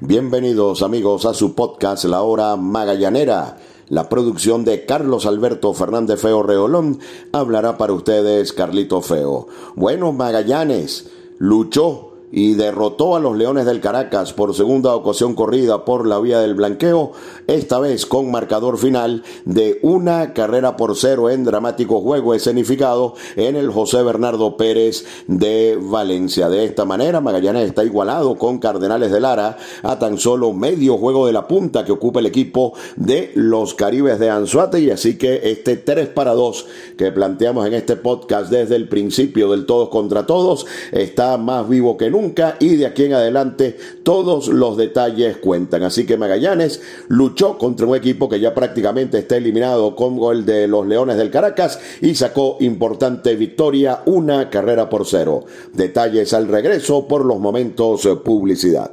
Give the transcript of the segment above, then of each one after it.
Bienvenidos amigos a su podcast La Hora Magallanera. La producción de Carlos Alberto Fernández Feo Reolón hablará para ustedes Carlito Feo. Bueno, Magallanes luchó y derrotó a los Leones del Caracas por segunda ocasión corrida por la vía del blanqueo, esta vez con marcador final de una carrera por cero en dramático juego escenificado en el José Bernardo Pérez de Valencia. De esta manera, Magallanes está igualado con Cardenales de Lara a tan solo medio juego de la punta que ocupa el equipo de los Caribes de Anzuate y así que este 3 para 2 que planteamos en este podcast desde el principio del todos contra todos está más vivo que nunca nunca y de aquí en adelante todos los detalles cuentan. Así que Magallanes luchó contra un equipo que ya prácticamente está eliminado con el de los Leones del Caracas y sacó importante victoria, una carrera por cero. Detalles al regreso por los momentos publicidad.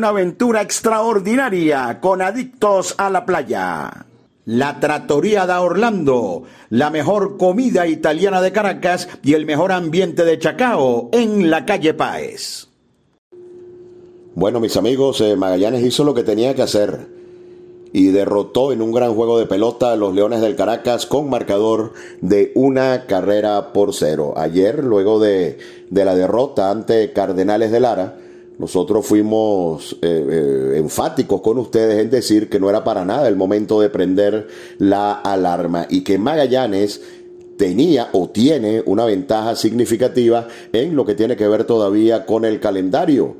una aventura extraordinaria con Adictos a la Playa. La Trattoria da Orlando, la mejor comida italiana de Caracas y el mejor ambiente de Chacao en la calle Páez. Bueno, mis amigos, eh, Magallanes hizo lo que tenía que hacer y derrotó en un gran juego de pelota a los Leones del Caracas con marcador de una carrera por cero. Ayer, luego de, de la derrota ante Cardenales de Lara, nosotros fuimos eh, eh, enfáticos con ustedes en decir que no era para nada el momento de prender la alarma y que Magallanes tenía o tiene una ventaja significativa en lo que tiene que ver todavía con el calendario.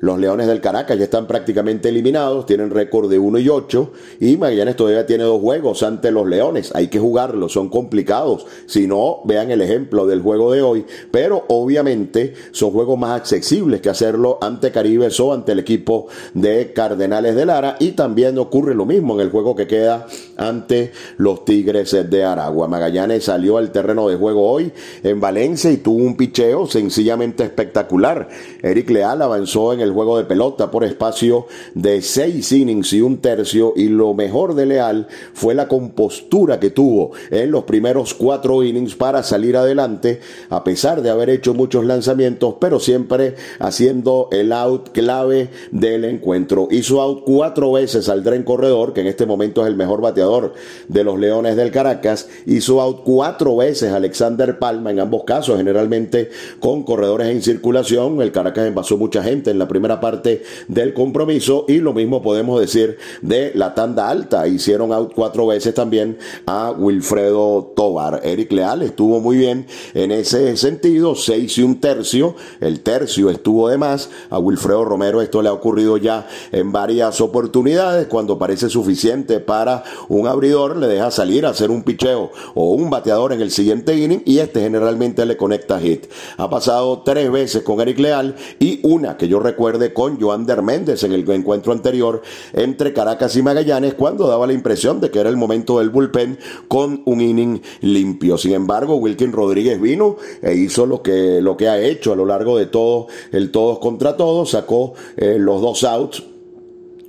Los Leones del Caracas ya están prácticamente eliminados, tienen récord de 1 y 8 y Magallanes todavía tiene dos juegos ante los Leones. Hay que jugarlos, son complicados. Si no, vean el ejemplo del juego de hoy. Pero obviamente son juegos más accesibles que hacerlo ante Caribe o ante el equipo de Cardenales de Lara. Y también ocurre lo mismo en el juego que queda ante los Tigres de Aragua. Magallanes salió al terreno de juego hoy en Valencia y tuvo un picheo sencillamente espectacular. Eric Leal avanzó en el juego de pelota por espacio de seis innings y un tercio y lo mejor de Leal fue la compostura que tuvo en los primeros cuatro innings para salir adelante a pesar de haber hecho muchos lanzamientos pero siempre haciendo el out clave del encuentro. Hizo out cuatro veces al Dren Corredor que en este momento es el mejor bateador de los Leones del Caracas. Hizo out cuatro veces Alexander Palma en ambos casos generalmente con corredores en circulación. El Caracas envasó mucha gente en la primera primera parte del compromiso y lo mismo podemos decir de la tanda alta. Hicieron out cuatro veces también a Wilfredo Tobar. Eric Leal estuvo muy bien en ese sentido, seis y un tercio. El tercio estuvo de más. A Wilfredo Romero esto le ha ocurrido ya en varias oportunidades. Cuando parece suficiente para un abridor, le deja salir a hacer un picheo o un bateador en el siguiente inning y este generalmente le conecta hit. Ha pasado tres veces con Eric Leal y una que yo recuerdo con Joander Méndez en el encuentro anterior entre Caracas y Magallanes cuando daba la impresión de que era el momento del bullpen con un inning limpio. Sin embargo, Wilkin Rodríguez vino e hizo lo que, lo que ha hecho a lo largo de todo el todos contra todos, sacó eh, los dos outs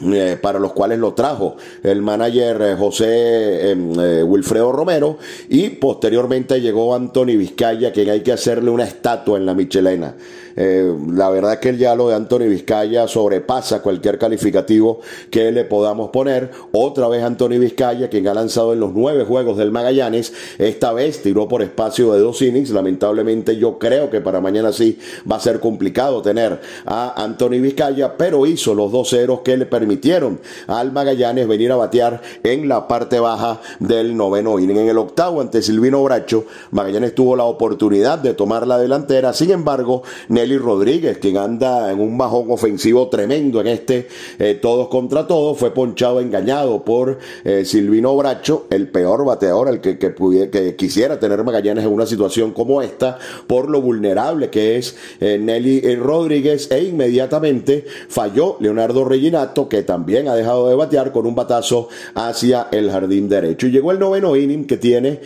eh, para los cuales lo trajo el manager eh, José em, Wilfredo Romero y posteriormente llegó Anthony Vizcaya, quien hay que hacerle una estatua en la Michelena. Eh, la verdad que el lo de Anthony Vizcaya sobrepasa cualquier calificativo que le podamos poner. Otra vez Anthony Vizcaya, quien ha lanzado en los nueve juegos del Magallanes, esta vez tiró por espacio de dos innings. Lamentablemente yo creo que para mañana sí va a ser complicado tener a Anthony Vizcaya, pero hizo los dos ceros que le permitieron al Magallanes venir a batear en la parte baja del noveno inning. En el octavo ante Silvino Bracho, Magallanes tuvo la oportunidad de tomar la delantera. Sin embargo, Nelly Rodríguez, quien anda en un bajón ofensivo tremendo en este eh, todos contra todos, fue ponchado engañado por eh, Silvino Bracho, el peor bateador, el que, que, quisiera tener Magallanes en una situación como esta, por lo vulnerable que es eh, Nelly Rodríguez, e inmediatamente falló Leonardo Reginato, que también ha dejado de batear con un batazo hacia el jardín derecho. Y llegó el noveno inning que tiene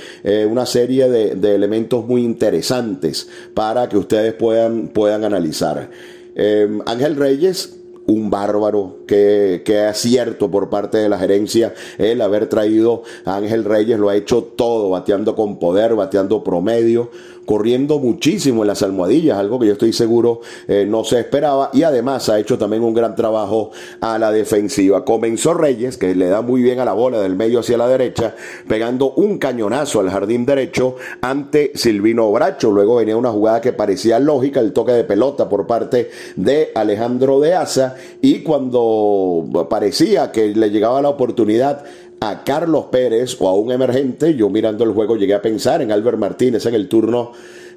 una serie de, elementos muy interesantes para que ustedes puedan analizar. Em, Ángel Reyes, un bárbaro, que, que acierto por parte de la gerencia el haber traído a Ángel Reyes, lo ha hecho todo, bateando con poder, bateando promedio, corriendo muchísimo en las almohadillas, algo que yo estoy seguro eh, no se esperaba y además ha hecho también un gran trabajo a la defensiva. Comenzó Reyes, que le da muy bien a la bola del medio hacia la derecha, pegando un cañonazo al jardín derecho ante Silvino Bracho. Luego venía una jugada que parecía lógica, el toque de pelota por parte de Alejandro de Asa y cuando parecía que le llegaba la oportunidad a Carlos Pérez o a un emergente, yo mirando el juego llegué a pensar en Albert Martínez en el turno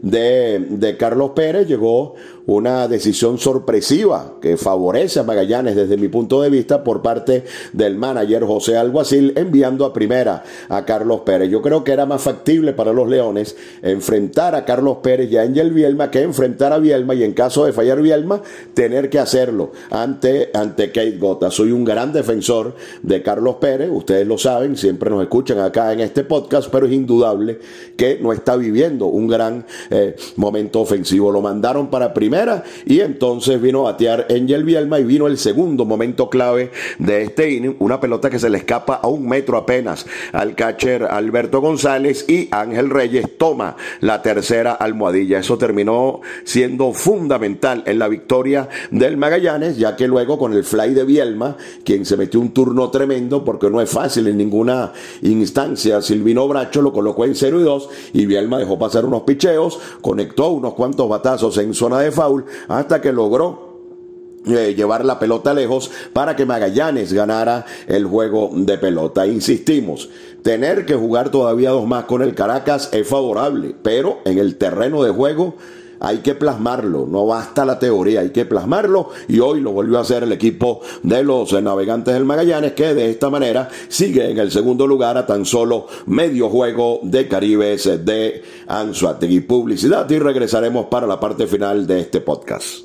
de, Carlos Pérez, llegó una decisión sorpresiva que favorece a Magallanes desde mi punto de vista por parte del manager José Alguacil enviando a primera a Carlos Pérez. Yo creo que era más factible para los Leones enfrentar a Carlos Pérez y a Angel Bielma que enfrentar a Bielma y en caso de fallar Bielma tener que hacerlo ante, ante Kate Gota. Soy un gran defensor de Carlos Pérez, ustedes lo saben, siempre nos escuchan acá en este podcast, pero es indudable que no está viviendo un gran eh, momento ofensivo. Lo mandaron para primera y entonces vino a batear Angel Bielma y vino el segundo momento clave de este inning, una pelota que se le escapa a un metro apenas al catcher Alberto González y Ángel Reyes toma la tercera almohadilla. Eso terminó siendo fundamental en la victoria del Magallanes, ya que luego con el fly de Bielma, quien se metió un turno tremendo porque no es fácil en ninguna instancia, Silvino Bracho lo colocó en 0 y 2 y Bielma dejó pasar unos picheos, conectó unos cuantos batazos en zona de foul hasta que logró eh, llevar la pelota lejos para que Magallanes ganara el juego de pelota. Insistimos, tener que jugar todavía dos más con el Caracas es favorable, pero en el terreno de juego hay que plasmarlo, no basta la teoría, hay que plasmarlo y hoy lo volvió a hacer el equipo de los navegantes del Magallanes que de esta manera sigue en el segundo lugar a tan solo medio juego de Caribes de Anzuategui. Publicidad y regresaremos para la parte final de este podcast.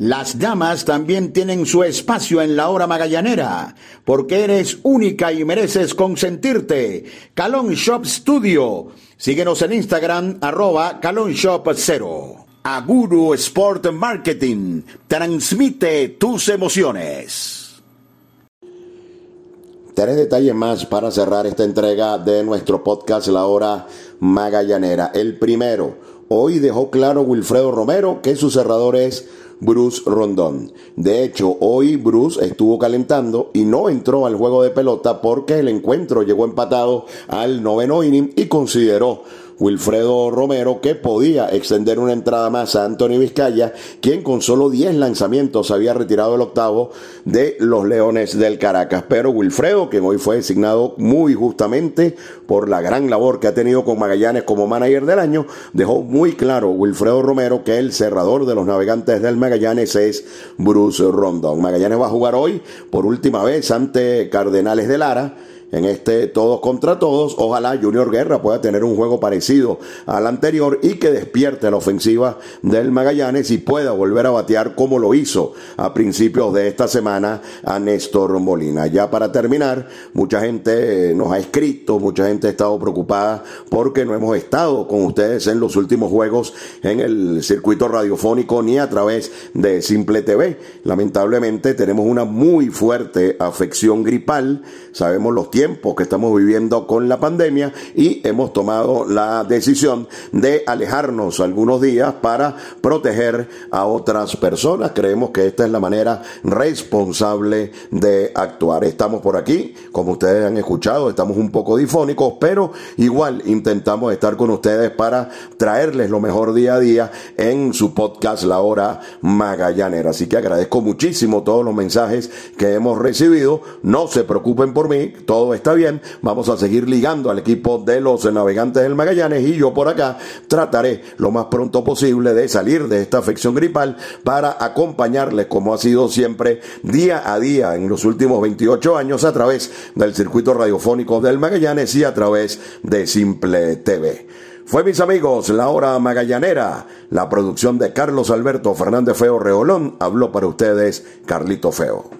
Las damas también tienen su espacio en la hora magallanera, porque eres única y mereces consentirte. Calon Shop Studio. Síguenos en Instagram, arroba Calon Shop 0. Aguru Sport Marketing. Transmite tus emociones. Tres detalles más para cerrar esta entrega de nuestro podcast La Hora Magallanera. El primero, hoy dejó claro Wilfredo Romero que su cerrador es Bruce Rondón. De hecho, hoy Bruce estuvo calentando y no entró al juego de pelota porque el encuentro llegó empatado al noveno inning y consideró Wilfredo Romero que podía extender una entrada más a Anthony Vizcaya, quien con solo 10 lanzamientos había retirado el octavo de los Leones del Caracas. Pero Wilfredo, que hoy fue designado muy justamente por la gran labor que ha tenido con Magallanes como manager del año, dejó muy claro Wilfredo Romero que el cerrador de los navegantes del Magallanes es Bruce Rondon. Magallanes va a jugar hoy por última vez ante Cardenales de Lara en este todos contra todos. Ojalá Junior Guerra pueda tener un juego parecido al anterior y que despierte la ofensiva del Magallanes y pueda volver a batear como lo hizo a principios de esta semana a Néstor Molina. Ya para terminar, mucha gente nos ha escrito, mucha gente ha estado preocupada porque no hemos estado con ustedes en los últimos juegos en el circuito radiofónico ni a través de Simple TV. Lamentablemente tenemos una muy fuerte afección gripal, sabemos los tiempos tiempo que estamos viviendo con la pandemia y hemos tomado la decisión de alejarnos algunos días para proteger a otras personas. Creemos que esta es la manera responsable de actuar. Estamos por aquí, como ustedes han escuchado, estamos un poco difónicos, pero igual intentamos estar con ustedes para traerles lo mejor día a día en su podcast La Hora Magallanera. Así que agradezco muchísimo todos los mensajes que hemos recibido. No se preocupen por mí, está bien, vamos a seguir ligando al equipo de los navegantes del Magallanes y yo por acá trataré lo más pronto posible de salir de esta afección gripal para acompañarles como ha sido siempre día a día en los últimos 28 años a través del circuito radiofónico del Magallanes y a través de Simple TV. Fue mis amigos, la hora magallanera, la producción de Carlos Alberto Fernández Feo Reolón, habló para ustedes Carlito Feo.